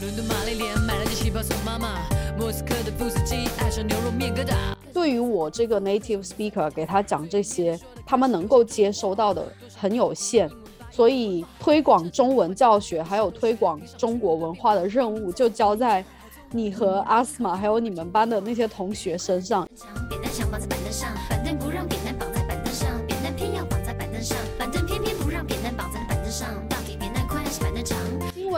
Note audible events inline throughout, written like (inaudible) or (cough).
伦敦玛丽莲买了件旗袍送妈妈，莫斯科的布斯基爱上牛肉面疙瘩。对于我这个 native speaker 给他讲这些，他们能够接收到的很有限，所以推广中文教学还有推广中国文化的任务就交在你和阿斯玛还有你们班的那些同学身上。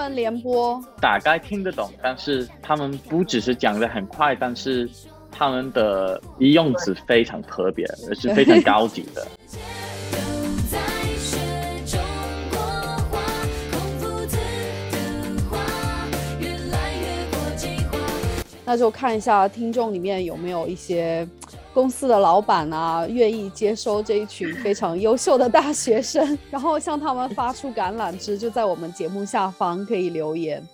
新闻联播，大概听得懂，但是他们不只是讲的很快，但是他们的用词非常特别，而是非常 (laughs) 高级的。都在学中国话，孔夫子的话越来越国际化。那就看一下听众里面有没有一些公司的老板啊，愿意接收这一群非常优秀的大学生，然后向他们发出橄榄枝，就在我们节目下方可以留言。(laughs)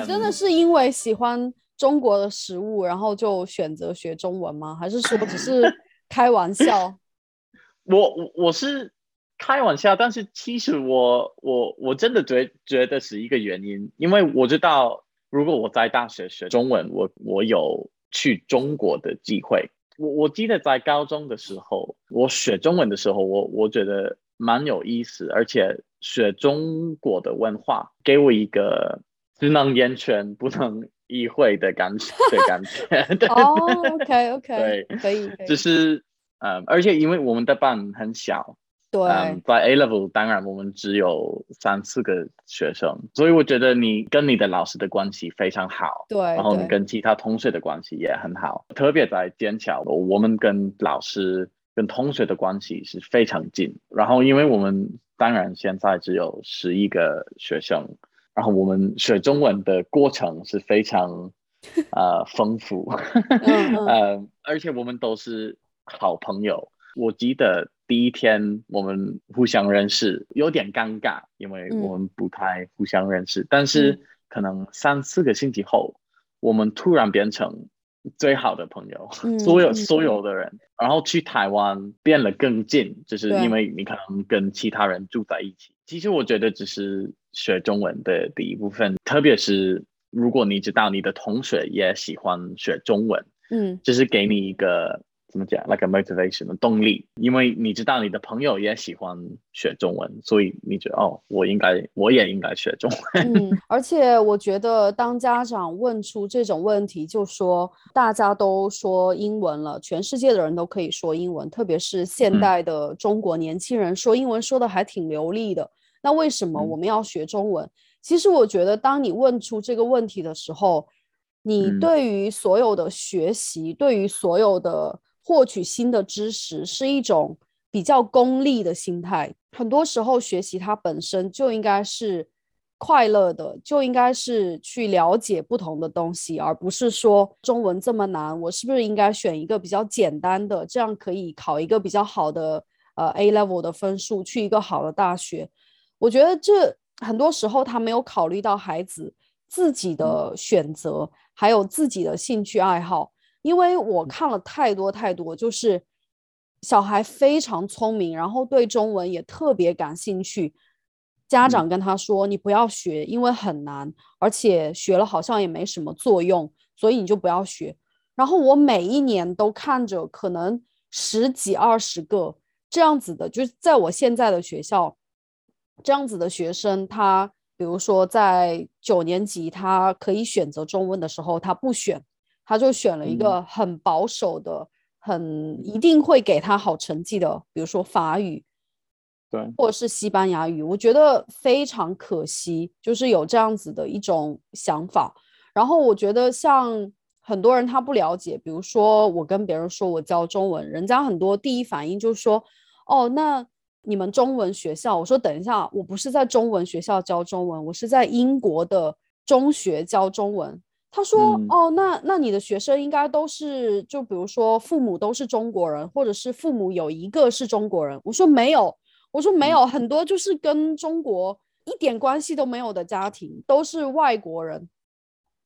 你真的嗯是因为喜欢中国的食物，然后就选择学中文吗？还是说只是 (laughs) 开玩笑？(laughs) 我我我是开玩笑，但是其实我我我真的觉觉得是一个原因，因为我知道如果我在大学学中文，我我有去中国的机会。我我记得在高中的时候，我学中文的时候，我我觉得蛮有意思，而且学中国的文化给我一个只能言传不能意会的感觉的 (laughs) 感觉。(laughs) 对哦，OK OK，对可以，可以就是呃，而且因为我们的班很小，对嗯，在 A level 当然我们只有三四个学生，所以我觉得你跟你的老师的关系非常好，对，然后你跟其他同学的关系也很好，特别在剑桥，我们跟老师跟同学的关系是非常近。然后因为我们当然现在只有十一个学生，然后我们学中文的过程是非常呃丰富，嗯 (laughs) 而且我们都是好朋友。我记得第一天我们互相认识，有点尴尬，因为嗯我们不太互相认识。但是嗯可能三四个星期后，我们突然变成最好的朋友，所有所有的人，然后去台湾变得更近，就是因为你可能跟其他人住在一起。其实我觉得只是学中文的第一部分，特别是如果你知道你的同学也喜欢学中文，嗯就是给你一个怎么讲，like a motivation 的动力，因为你知道你的朋友也喜欢学中文，所以你觉得哦，我应该，我也应该学中文。嗯，(laughs) 而且我觉得，当家长问出这种问题，就说大家都说英文了，全世界的人都可以说英文，特别是现嗯代的中国年轻人说英文说的还挺流利的。那为什么嗯我们要学中文？其实我觉得，当你问出这个问题的时候，你嗯对于所有的学习，对于所有的获取新的知识，是一种比较功利的心态。很多时候，学习它本身就应该是快乐的，就应该是去了解不同的东西，而不是说中文这么难，我是不是应该选一个比较简单的，这样可以考一个比较好的呃 A level 的分数，去一个好的大学。我觉得这很多时候他没有考虑到孩子自己的选择，还有自己的兴趣爱好。因为我看了太多太多，就是小孩非常聪明，然后对中文也特别感兴趣。家长跟他说：“你不要学，因为很难，而且学了好像也没什么作用，所以你就不要学。”然后我每一年都看着可能十几二十个这样子的，就是在我现在的学校，这样子的学生，他比如说在九年级，他可以选择中文的时候，他不选，他就选了一个很保守的、很一定会给他好成绩的，比如说法语对，或者是西班牙语。我觉得非常可惜，就是有这样子的一种想法。然后我觉得像很多人他不了解，比如说我跟别人说我教中文，人家很多第一反应就是说，哦，那你们中文学校，我说等一下，我不是在中文学校教中文，我是在英国的中学教中文。他说，嗯哦，那那你的学生应该都是，就比如说父母都是中国人，或者是父母有一个是中国人。我说没有，我说没有，很多就是跟中国一点关系都没有的家庭，都是外国人。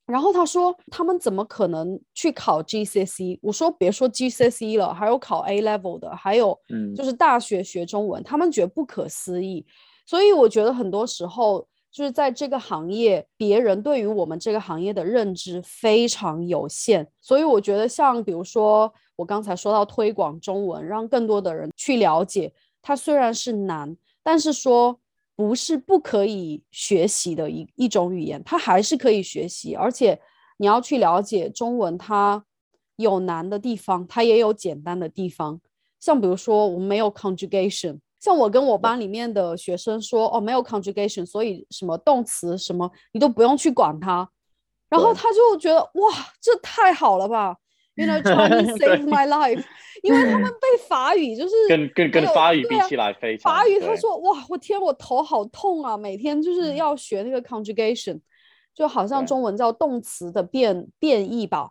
然后他说他们怎么可能去考 GCSE？我说别说 GCSE 了，还有考 A level 的，还有嗯就是大学学中文，他们觉得不可思议。所以我觉得很多时候就是在这个行业，别人对于我们这个行业的认知非常有限。所以我觉得像比如说我刚才说到推广中文，让更多的人去了解，它虽然是难，但是说不是不可以学习的一一种语言，它还是可以学习，而且你要去了解中文，它有难的地方，它也有简单的地方。像比如说我们没有 conjugation，像我跟我班里面的学生说，哦，没有 conjugation，所以什么动词什么你都不用去管它，然后他就觉得哇，这太好了吧，(laughs) you know Chinese saved my life，(laughs) 因为他们背法语就是跟跟跟法语比起来非常法语，他说哇，我天，我头好痛啊，每天就是嗯。要学那个 conjugation，就好像中文叫动词的变变异吧。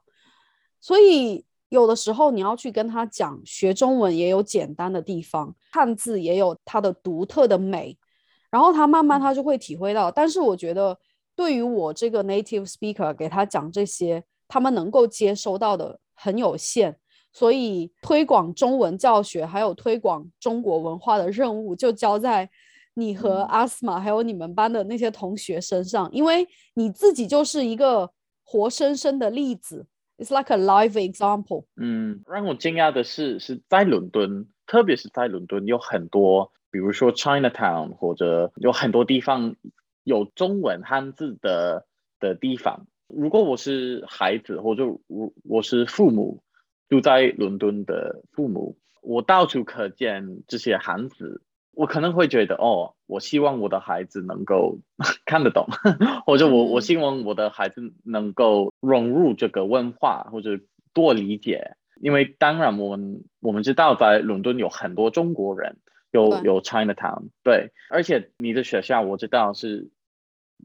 所以有的时候你要去跟他讲，学中文也有简单的地方，汉字也有它的独特的美，然后他慢慢他就会体会到。但是我觉得，对于我这个 native speaker 给他讲这些，他们能够接收到的很有限。所以推广中文教学，还有推广中国文化的任务，就交在你和嗯阿斯玛，还有你们班的那些同学身上，因为你自己就是一个活生生的例子，It's like a live example。嗯，让我惊讶的是，是在伦敦，特别是在伦敦，有很多，比如说 Chinatown 或者有很多地方有中文汉字的的地方。如果我是孩子，或者我我是父母，住在伦敦的父母，我到处可见这些汉字，我可能会觉得，哦，我希望我的孩子能够 (laughs) 看得懂，(laughs) 或者我我嗯希望我的孩子能够融入这个文化，或者多理解。因为当然，我们我们知道在伦敦有很多中国人，有有 Chinatown，对，而且你的学校我知道是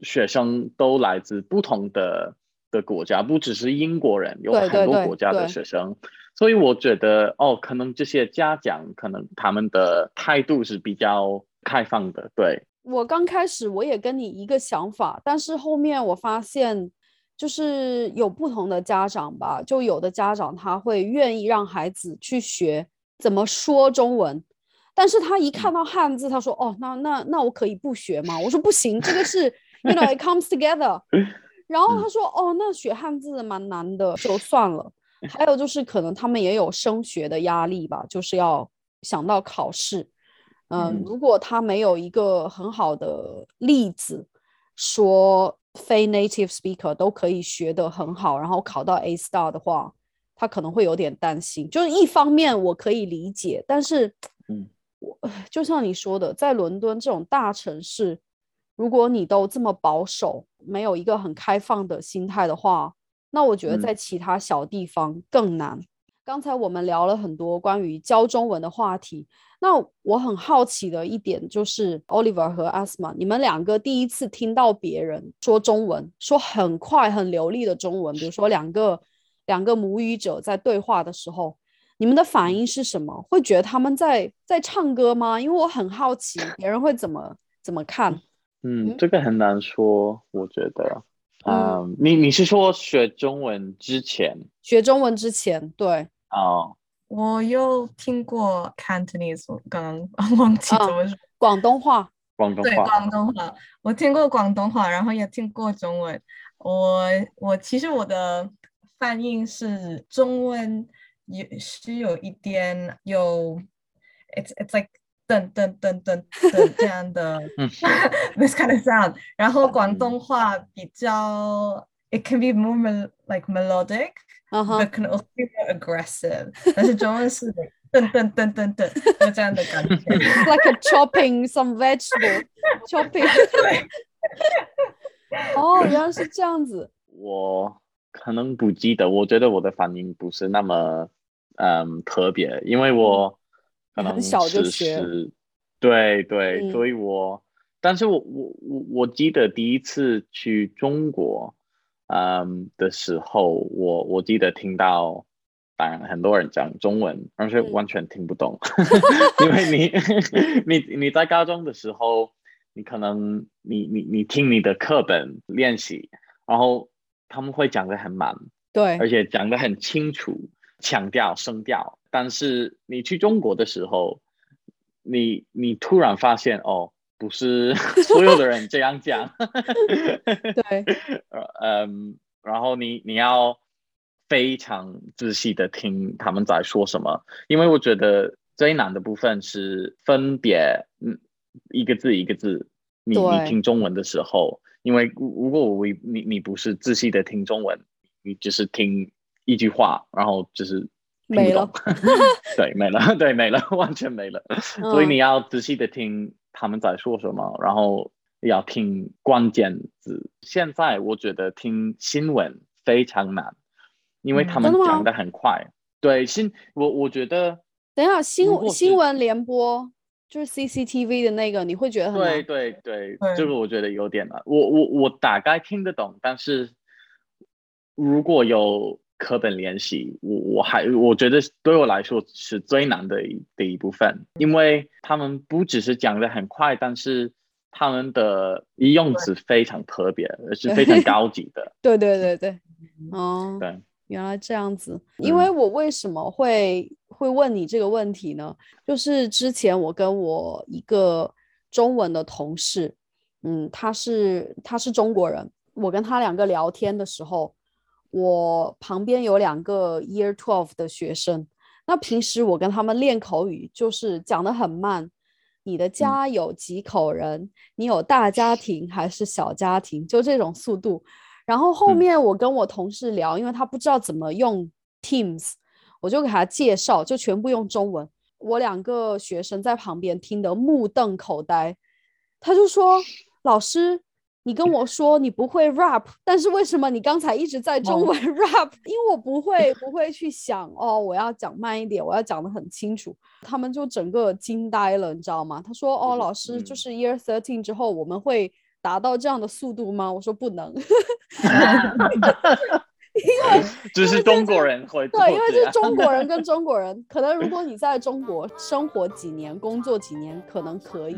学生都来自不同的的国家，不只是英国人，有很多国家的对。学生，所以我觉得哦，可能这些家长可能他们的态度是比较开放的，对，我刚开始我也跟你一个想法，但是后面我发现，就是有不同的家长吧，就有的家长他会愿意让孩子去学怎么说中文，但是他一看到汉字，他说：“哦，那那那我可以不学吗？”我说：“不行，这个是，(laughs) you know it comes together。(laughs) ”然后他说：“哦，那学汉字蛮难的，就算了。”还有就是可能他们也有升学的压力吧，就是要想到考试。嗯嗯，如果他没有一个很好的例子，说非 native speaker 都可以学得很好，然后考到 A star 的话，他可能会有点担心。就是一方面我可以理解，但是，嗯，我就像你说的，在伦敦这种大城市，如果你都这么保守，没有一个很开放的心态的话，那我觉得嗯在其他小地方更难。刚才我们聊了很多关于教中文的话题，那我很好奇的一点就是，Oliver 和 Asma，你们两个第一次听到别人说中文，说很快很流利的中文，比如说两个两个母语者在对话的时候，你们的反应是什么？会觉得他们在在唱歌吗？因为我很好奇别人会怎么怎么看。嗯，嗯这个很难说，我觉得，嗯嗯，你你是说学中文之前学中文之前，对，哦，我有听过 Cantonese，我刚刚忘记怎么说。广东话，广东话，广东话，我听过广东话，然后也听过中文。我我其实我的反应是中文有是有一点有，it's it's like 噔噔噔噔噔这样的嗯 (laughs) this kind of sound。然后广东话比较，it can be more mel like melodic。嗯哼 but，can also be more aggressive。但是中文是噔噔噔噔噔，有这样的感觉。like a chopping some vegetable chopping 哦，原来是这样子。我可能不记得，我觉得我的反应不是那么嗯特别，因为我可能很小就是学，对对，嗯所以我，但是我我我我记得第一次去中国，嗯的时候，我我记得听到，当然很多人讲中文，而且嗯完全听不懂，(laughs) 因为你 (laughs) 你你在高中的时候，你可能你你你听你的课本练习，然后他们会讲的很慢，对而且讲的很清楚，强调声调。但是你去中国的时候，你你突然发现哦，不是 (laughs) 所有的人这样讲，(laughs) 对。呃嗯，然后你你要非常仔细的听他们在说什么，因为我觉得最难的部分是分别，嗯，一个字一个字，你你听中文的时候，因为如如果我你你不是仔细的听中文，你只是听一句话，然后就是没了 (laughs) 对，没了，对，没了，完全没了。所以嗯。你要仔细的听他们在说什么，然后要听关键字。现在我觉得听新闻非常难，因为嗯他们讲的很快。对新我我觉得等一下，新新闻联播就是 CCTV 的那个，你会觉得很对对，对这个我觉得有点难。我我我大概听得懂，但是如果有课本练习，我我还我觉得对我来说是最难的一的一部分，因为他们不只是讲的很快，但是他们的用词非常特别，是非常高级的。对对对对，哦，对，原来这样子。因为我为什么会会问你这个问题呢？就是之前我跟我一个中文的同事，嗯，他是他是中国人，我跟他两个聊天的时候，我旁边有两个 Year Twelve 的学生，那平时我跟他们练口语，就是讲的很慢。你的家有几口人？你有大家庭还是小家庭？就这种速度。然后后嗯面我跟我同事聊，因为他不知道怎么用 Teams，我就给他介绍，就全部用中文。我两个学生在旁边听得目瞪口呆，他就说：“老师，你跟我说你不会 rap，但是为什么你刚才一直在中哦文 (laughs) rap？、因为我不会，不会去想哦，我要讲慢一点，我要讲得很清楚。他们就整个惊呆了，你知道吗？他说：“哦，老师，就嗯是 year thirteen 之后，我们会达到这样的速度吗？”我说：“不能。(laughs) ”因为只是中国人会 (laughs) 对，因为是这样中国人跟中国人，可能如果你在中国生活几年、工作几年，可能可以，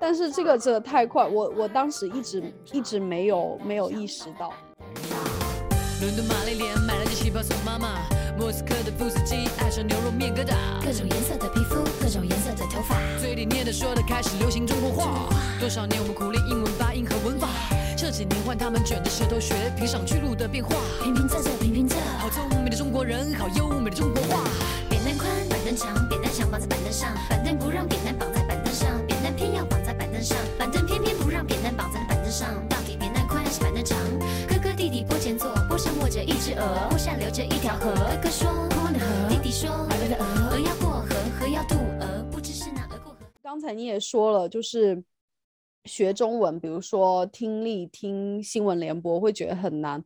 但是这个真的太快，我我当时一直一直没有没有意识到。伦敦玛丽莲买了件旗袍送妈妈，莫斯科的布斯基爱上牛肉面疙瘩，各种颜色的皮肤，各种颜色的头发，嘴里念的说的开始流行中国话。多少年我们苦练英文发音和文法，这几年换他们卷着舌头学评上去路的变化。平平仄仄平平仄，好聪明的中国人，好优美的中国话。扁担宽，板凳长，扁担想绑在板凳上，板凳不让扁担绑凳上，板凳偏偏不让扁担绑在板凳上。到底扁担宽还是板凳长？哥哥弟弟坡前坐，坡上卧着一只鹅，坡下流着一条河。哥哥说坡的河，弟弟说鹅的鹅，鹅要过河，河要渡鹅，不知是哪鹅过河。刚才你也说了，就是学中文，比如说听力、听新闻联播会觉得很难。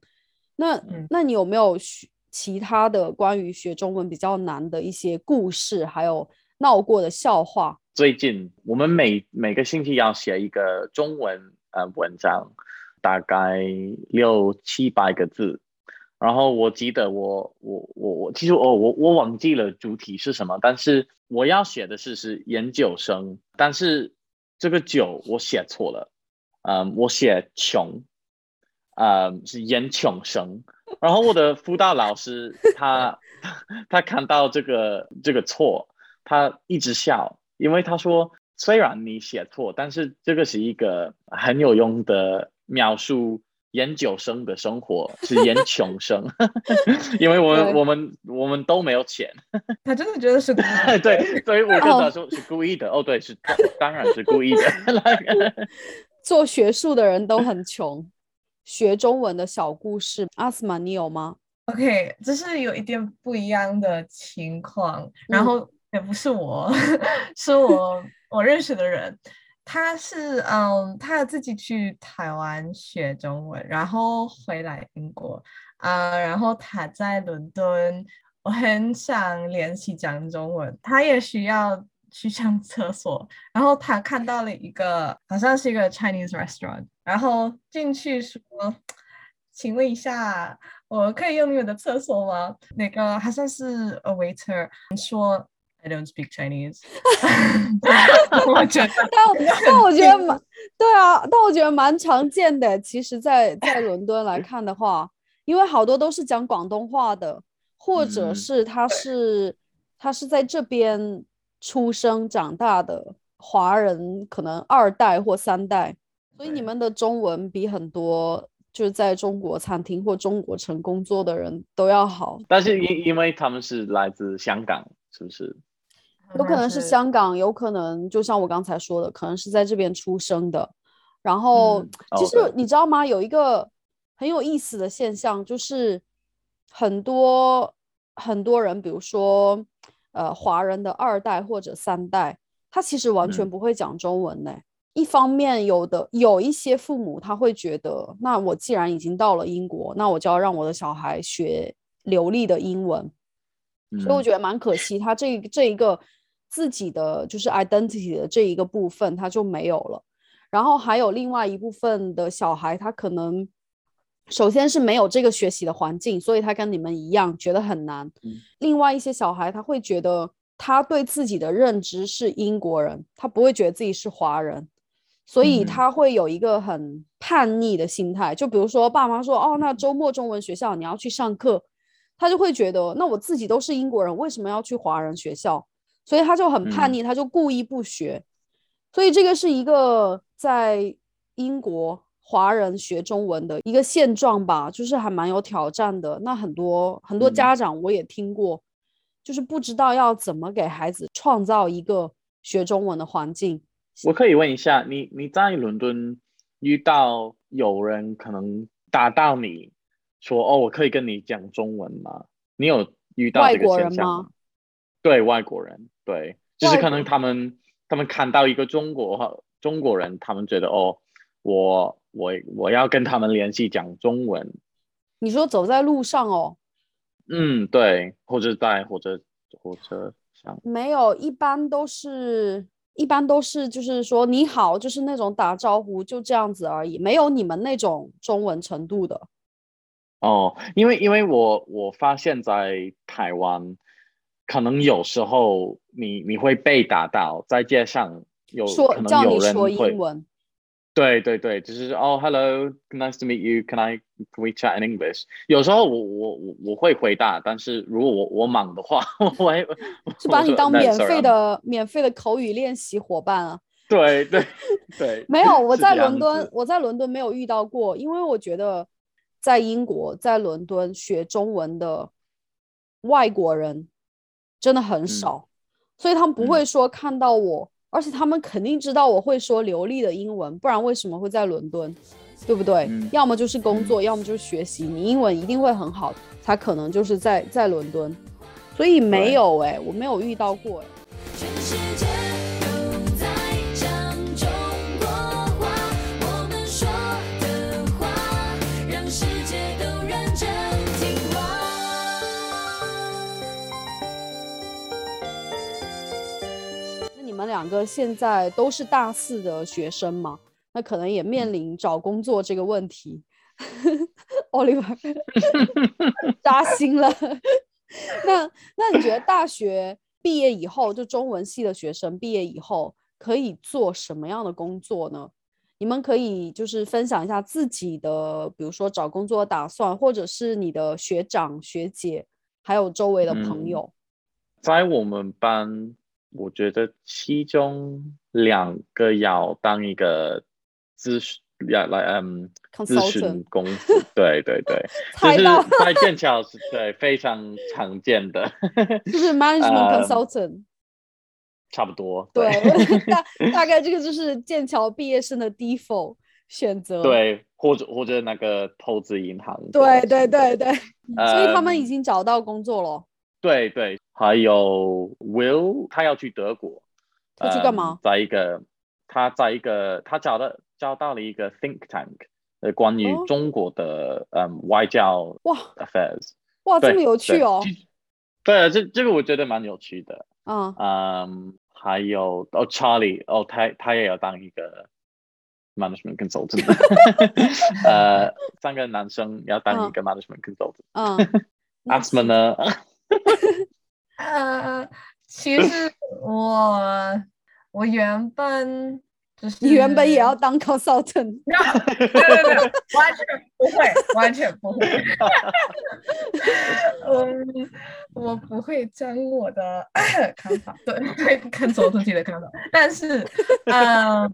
那、嗯那你有没有学其他的关于学中文比较难的一些故事，还有闹过的笑话？最近我们每每个星期要写一个中文呃文章，大概六七百个字。然后我记得我我我我其实我我我忘记了主题是什么，但是我要写的是是研究生，但是这个九我写错了，嗯，我写穷，嗯，是研穷生。然后我的辅导老师他 (laughs) 他看到这个这个错，他一直笑，因为他说虽然你写错，但是这个是一个很有用的描述研究生的生活，(laughs) 是研穷生，(laughs) 因为我们我们我们都没有钱，他真的觉得是 (laughs) 对，所以我跟哦他说是故意的，哦，对，是当然是故意的，做学术的人都很穷，学中文的小故事，阿斯玛，你有吗？OK，这是有一点不一样的情况，然嗯后也不是我，(laughs) 是我我认识的人，他是嗯，他自己去台湾学中文，然后回来英国。啊、然后他在伦敦，我很想练习讲中文，他也需要去上厕所，然后他看到了一个好像是一个 Chinese restaurant，然后进去说，请问一下，我可以用你们的厕所吗？那个好像是 a waiter 说 I don't speak Chinese，(laughs) 我觉得但我 (laughs) 但我觉得蛮对啊，但我觉得蛮常见的。其实在，在伦敦来看的话，因为好多都是讲广东话的，或者嗯是他是他是在这边出生长大的华人，可能二代或三代，所以你们的中文比很多就是在中国餐厅或中国城工作的人都要好。但是因因为他们是来自香港，是不是？有可能是香港，有可能就像我刚才说的，可能是在这边出生的。然后，嗯其实你知道吗？有一个很有意思的现象，就是很多很多人，比如说呃华人的二代或者三代，他其实完全嗯不会讲中文呢。一方面，有的有一些父母他会觉得，那我既然已经到了英国，那我就要让我的小孩学流利的英文。所以我嗯觉得蛮可惜，他这这一个自己的就是 identity 的这一个部分他就没有了。然后还有另外一部分的小孩，他可能首先是没有这个学习的环境，所以他跟你们一样觉得很难。嗯另外一些小孩他会觉得他对自己的认知是英国人，他不会觉得自己是华人。所以嗯他会有一个很叛逆的心态，就比如说爸妈说，哦，那周末中文学校你要去上课，他就会觉得，那我自己都是英国人，为什么要去华人学校？所以他就很叛嗯逆，他就故意不学。所以这个是一个在英国华人学中文的一个现状吧，就是还蛮有挑战的。那很多很多嗯家长我也听过，就是不知道要怎么给孩子创造一个学中文的环境。我可以问一下，你你在伦敦遇到有人可能打到你说哦，我可以跟你讲中文吗？你有遇到外这个国人吗？对外国人，对，就是可能他们他们看到一个中国中国人，他们觉得哦，我我我要跟他们联系讲中文，你说走在路上哦，嗯，对，或者在或者火车上，没有，一般都是，一般都是，就是说你好，就是那种打招呼，就这样子而已，没有你们那种中文程度的。哦，因为因为我我发现，在台湾，可能有时候你你会被打到，在街上有说可能有叫你说人会英，文，对对对，就是哦，hello，nice to meet you，can I can we chat in English？有时候我我我我会回答，但是如果我我忙的话，(laughs) 我会是把你我说，"No, 当免费的免费的口语练习伙伴啊。对对对，(laughs) (laughs) 没有，我在伦敦，我在伦敦没有遇到过，因为我觉得在英国，在伦敦学中文的外国人真的很少，所以他们不嗯会说看到我，而且他们肯定知道我会说流利的英文，不然为什么会在伦敦？对不对？嗯要么就是工作，要么就是学习，你英文一定会很好，才可能就是在在伦敦。所以没有哎、我没有遇到过哎、全们两个现在都是大四的学生嘛？那可能也面临找工作这个问题。(laughs) Oliver (laughs) 扎心了。(laughs) 那那你觉得大学毕业以后，就中文系的学生毕业以后可以做什么样的工作呢？你们可以就是分享一下自己的，比如说找工作的打算，或者是你的学长学姐，还有周围的朋嗯友。在我们班，我觉得其中两个要当一个咨询，要来嗯咨 Consultant 询公司，对对对，(laughs) 就是在剑桥是对非常常见的，(laughs) 就是 management 呃 consultant，、差不多，对，大大概这个就是剑桥毕业生的 default 选择。对，或者或者那个投资银行的对对对对，所以他们已嗯经找到工作了。对对，还有 Will 他要去德国，他去干嘛嗯在一个他在一个他找到找到了一个 think tank，呃，关于哦中国的、嗯外交哇 affairs，哇，这么有趣哦！对，这这个我觉得蛮有趣的。嗯，嗯，还有哦，Charlie，哦，他他也要当一个 management consultant，(laughs) 呃，三个男生要当一个 management consultant。嗯，(laughs) 那 Asma 呢？(laughs) 呃，其实我我原本就是你原本也要 (laughs) 当 consultant，没有没有，完全不会，完全不会。嗯，我不会将我的 (coughs) 看法对对看走出去的看法，但是，嗯，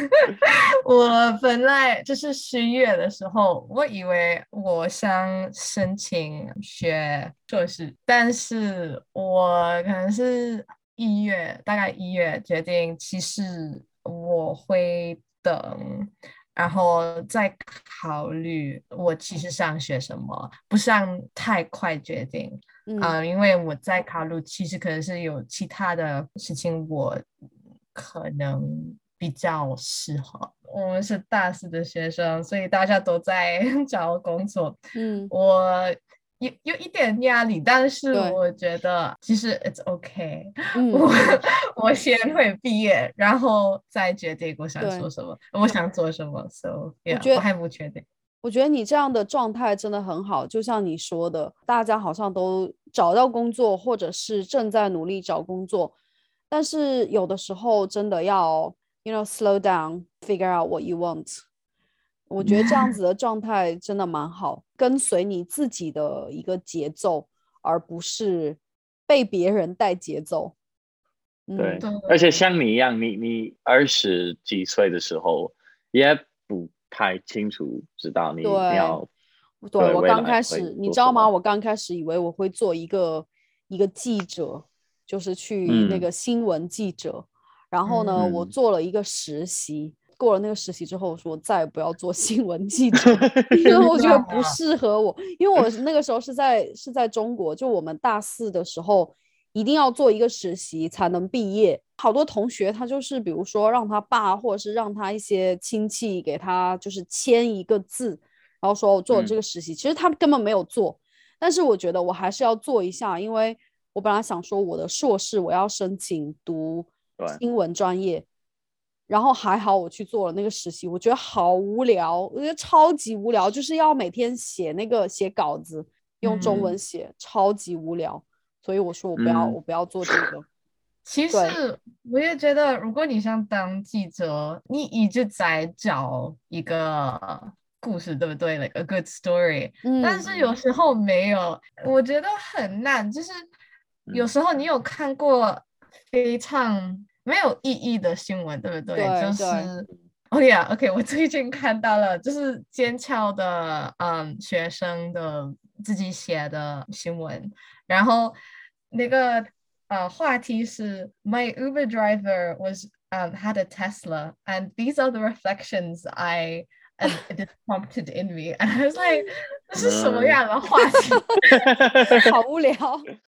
(laughs) 我本来就是十月的时候，我以为我想申请学硕士，但是我可能是一月，大概一月决定，其实我会等。然后再考虑我其实想学什么，不想太快决定啊、嗯因为我在考虑，其实可能是有其他的事情我可能比较适合。我们是大四的学生，所以大家都在 (laughs) 找工作，嗯我有有一点压力，但是我觉得其实 it's okay。嗯 (laughs) 我我先会毕业，然后再决定我想做什么，我想做什么。So yeah，我还不确定。我觉得你这样的状态真的很好，就像你说的，大家好像都找到工作，或者是正在努力找工作，但是有的时候真的要，you know slow down，figure out what you want。我觉得这样 (laughs) 子的状态真的蛮好，跟随你自己的一个节奏，而不是被别人带节奏。嗯对对，而且像你一样，你你二十几岁的时候也不太清楚知道你要对我对未来会刚开始，你知道吗？我刚开始以为我会做一个一个记者，就是去那嗯个新闻记者。然后呢，我嗯做了一个实习，过了那个实习之后，我说我再也不要做 (laughs) 新闻记者，(laughs) 因为我觉得不适合我。因为我那个时候是在是在中国，就我们大四的时候一定要做一个实习才能毕业。好多同学他就是比如说让他爸或者是让他一些亲戚给他就是签一个字，然后说我做了这嗯个实习，其实他根本没有做，但是我觉得我还是要做一下，因为我本来想说我的硕士我要申请读对新闻专业，然后还好我去做了那个实习，我觉得好无聊，我觉得超级无聊，就是要每天写那个写稿子，用中文嗯写，超级无聊，所以我说我不要，嗯我不要做这个。(laughs) 其实我也觉得，如果你想当记者，你一直在找一个故事，对不对？like a good story。嗯，但是有时候没有，我觉得很难。就是有嗯时候你有看过非常没有意义的新闻，对不对？就对对是。哦呀，OK，我最近看到了，就是剑桥的嗯学生的自己写的新闻，然后那个呃话题是 My Uber driver was um had a Tesla and these are the reflections I and it prompted in me and I was like 这是什么嗯样的话题？好无聊。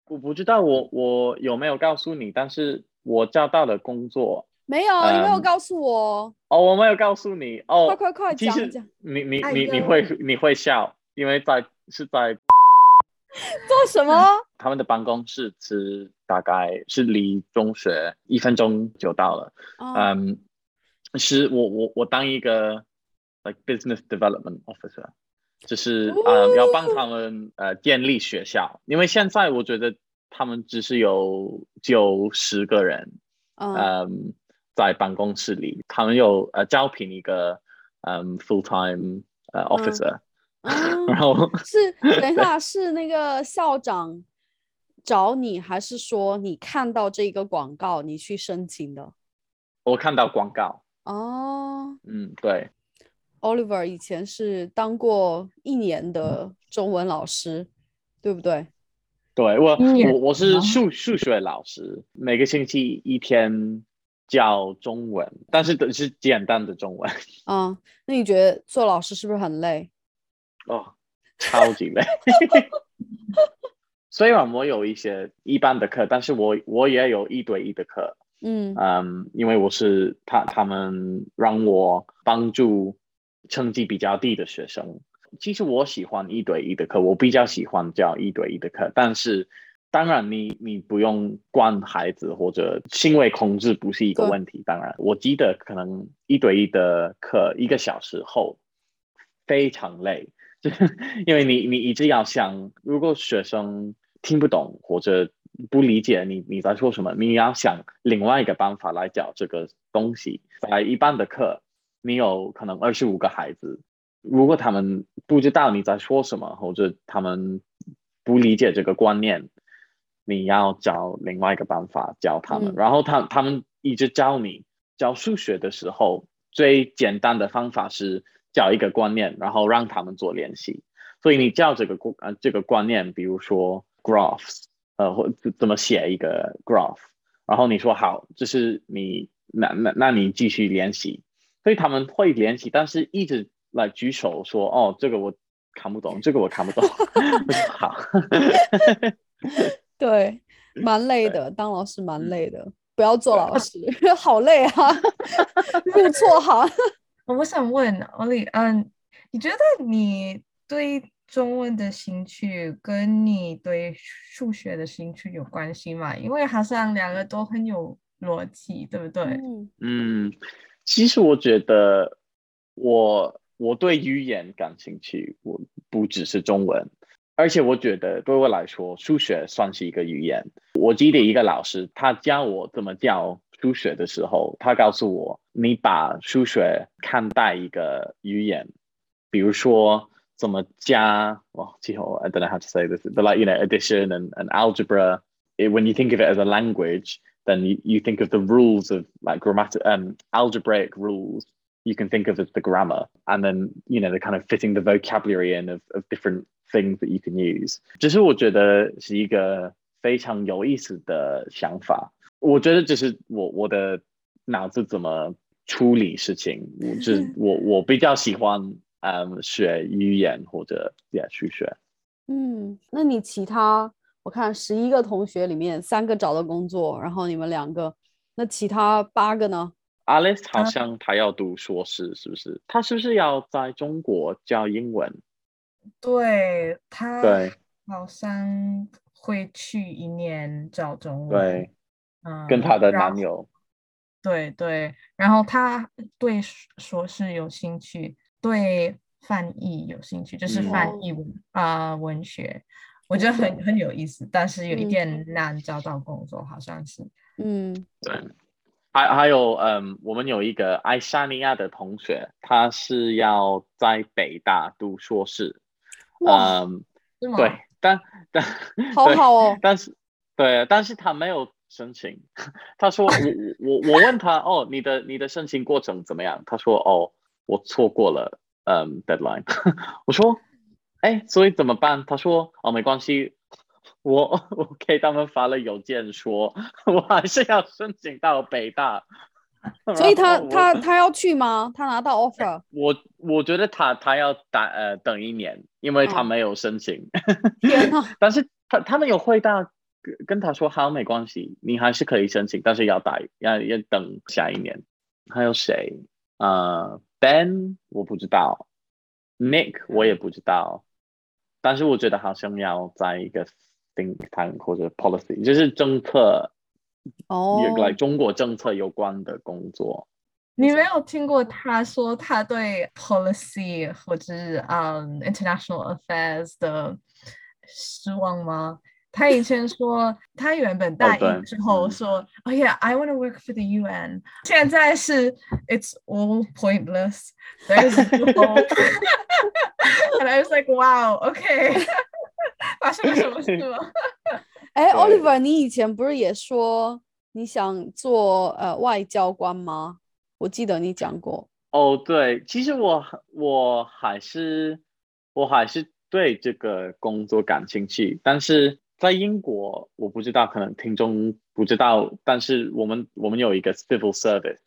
我不知道我我有没有告诉你，但是我找到的工作没有，你没有嗯告诉我，哦，我没有告诉你哦，快快快讲讲，你你哎你你会你会笑，因为在是在 (laughs) 做什么？(laughs) 他们的办公室是大概是离中学一分钟就到了。哦。嗯，是我我我当一个 like business development officer，就是呃要帮他们呃建立学校，因为现在我觉得他们只是有九十个人，嗯嗯，在办公室里，他们有呃招聘一个嗯 full time 呃 officer，、嗯 (laughs) 然后是等一下，是那个校长找你，还是说你看到这个广告你去申请的？我看到广告，哦嗯，对。，Oliver 以前是当过一年的中文老师，对不对？对我，我我是数数学老师，每个星期一天教中文，但是都是简单的中文嗯，(laughs) 那你觉得做老师是不是很累？哦，超级累。(laughs) 虽然我有一些一般的课，但是我我也有一对一的课，嗯嗯，因为我是他他们让我帮助成绩比较低的学生。其实我喜欢一对一的课，我比较喜欢教一对一的课，但是当然你你不用管孩子或者行为控制不是一个问题。当然，我记得可能一对一的课一个小时后非常累，就是因为你你一直要想，如果学生听不懂或者不理解你你在说什么，你要想另外一个办法来教这个东西。在一般的课，你有可能二十五个孩子，如果他们不知道你在说什么，或者他们不理解这个观念，你要找另外一个办法教他们。嗯然后他他们一直教你教数学的时候，最简单的方法是教一个观念，然后让他们做练习。所以你教这个观呃这个观念，比如说 graphs，呃或怎怎么写一个 graph，然后你说好，这是你那那那你继续练习，所以他们会练习，但是一直来举手说哦这个我看不懂，这个我看不懂，(laughs) 好，(laughs) 对，(laughs) 蛮累的，当老师蛮累的，不要做老师，好累啊，入错行。我想问欧丽，嗯，你觉得你对中文的兴趣跟你对数学的兴趣有关系吗？因为好像两个都很有逻辑，对不对？嗯嗯，其实我觉得我我对语言感兴趣，我不只是中文，而且我觉得对我来说，数学算是一个语言。我记得一个老师，他教我怎么教数学的时候，他告诉我，你把数学看待一个语言，比如说怎么加，well，最后，I don't know how to say this, but like you know, addition and, and algebra。When you think of it as a language, then you, you think of the rules of like grammatical um algebraic rules you can think of as the grammar and then you know the kind of fitting the vocabulary in of, of different things that you can use 只是我觉得是一个非常有意思的想法我觉得这是我我的脑子怎么处理事情我就是我我比较喜欢嗯学语言或者也数学嗯，那你其他我看十一个同学里面三个找到工作，然后你们两个，那其他八个呢？ Alice 好像他要读硕士，是不是？他是不是要在中国教英文？对，他对好像会去一年教中文，对，嗯，跟她的男友。对对，然后他对硕硕士有兴趣，对翻译有兴趣，就是嗯翻译文啊、文学，我觉得很很有意思，但是有一嗯点难找到工作，好像是。嗯对，还还有，嗯，我们有一个爱沙尼亚的同学，他是要在北大读硕士，嗯，对，但但好好哦但是对，但是他没有申请。(laughs) 他说我我我我问他 (laughs) 哦，你的你的申请过程怎么样？他说哦，我错过了嗯 deadline。(laughs) 我说哎，所以怎么办？他说哦，没关系。我 (laughs) 我给他们发了邮件说，(laughs) 我还是要申请到北大，(laughs) 所以他他他要去吗？他拿到 offer？我我觉得他他要打呃等一年，因为他哦没有申请。但是他他们有回答跟跟他说好没关系，你还是可以申请，但是要打要要等下一年。还有谁？呃，Ben 我不知道，Nick 我也不知道，但是我觉得好像要在一个 think tank 或者 policy，就是政策，哦有 like 中国政策有关的工作。你没有听过他说他对 policy 或者是嗯 international affairs 的失望吗？他以前说，他原本大对一之后说，Oh、yeah, I want to work for the UN。现在是 It's all pointless. There's no hope. And I was like, wow, okay. 发生了什么事吗？(laughs) 哎对，Oliver，你以前不是也说你想做呃外交官吗？我记得你讲过。哦，对，其实我我还是我还是对这个工作感兴趣，但是在英国，我不知道，可能听众不知道，但是我们我们有一个 civil service，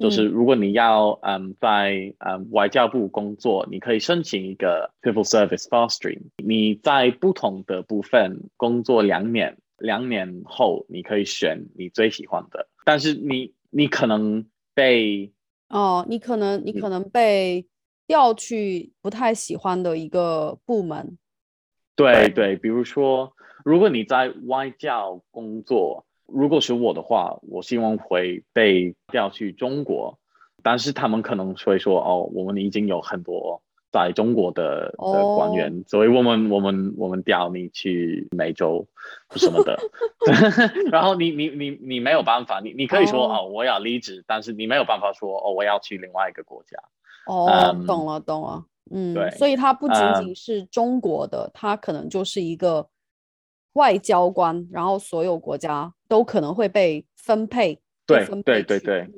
就是如果你要嗯在嗯外交部工作，你可以申请一个 civil service fast stream，你在不同的部分工作两年，两年后你可以选你最喜欢的，但是你你可能被哦，你可能你可能被调去不太喜欢的一个部门。对。对，比如说，如果你在外交工作，如果是我的话，我希望会被调去中国，但是他们可能会说，哦，我们已经有很多在中国的的官员，所以我们我们我们调你去美洲什么的，(laughs) 然后你你你你没有办法，你你可以说哦。我要离职，但是你没有办法说哦我要去另外一个国家。哦，懂了懂了，嗯，对所以它不仅仅是中国的，它可能就是一个外交官，然后所有国家都可能会被分配，对分配对对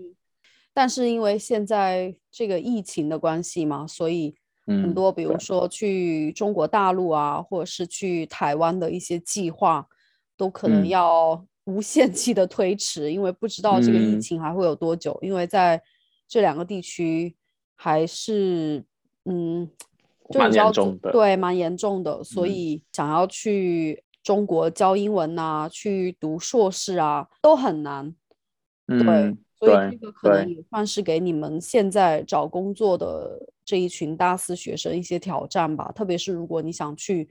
但是因为现在这个疫情的关系嘛，所以很嗯多，比如。说去中国大陆啊，或者是去台湾的一些计划，都可能嗯。要无限期的推迟，因为不知道这个疫嗯。情还会有多久。因为在这两个地区还是嗯，就蛮你知道中严重的对，蛮严重的，所嗯。以想要去中国教英文呐、去读硕士啊，都很难。对，嗯所以这个可能也算是给你们现在找工作的这一群大四学生一些挑战吧。特别是如果你想去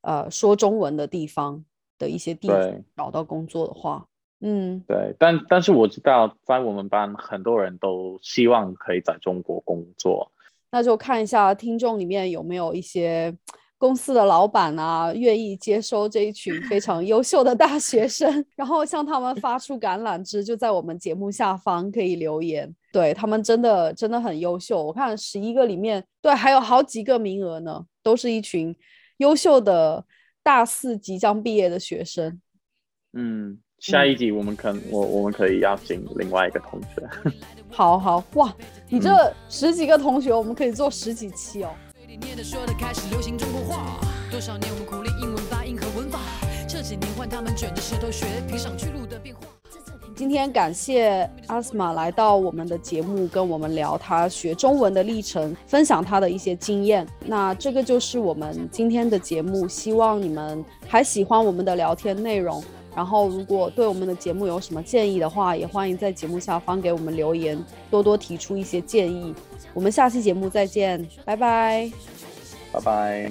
呃说中文的地方的一些地对区找到工作的话，嗯，对，但但是我知道在我们班很多人都希望可以在中国工作。那就看一下听众里面有没有一些公司的老板啊，愿意接收这一群非常优秀的大学生，(laughs) 然后向他们发出橄榄枝，就在我们节目下方可以留言。对他们真的真的很优秀，我看十一个里面，对，还有好几个名额呢，都是一群优秀的大四即将毕业的学生。嗯，下一集我们可我我们可以邀请另外一个同学。(laughs) 好好哇，你这嗯十几个同学，我们可以做十几期哦。嘴里念的说的开始流行中国话，多少年我们苦练英文发音和文法，这几年换他们卷着舌头学披上去路的变化。今天感谢阿斯玛来到我们的节目，跟我们聊他学中文的历程，分享他的一些经验。那这个就是我们今天的节目，希望你们还喜欢我们的聊天内容。然后，如果对我们的节目有什么建议的话，也欢迎在节目下方给我们留言，多多提出一些建议。我们下期节目再见，拜拜。拜拜。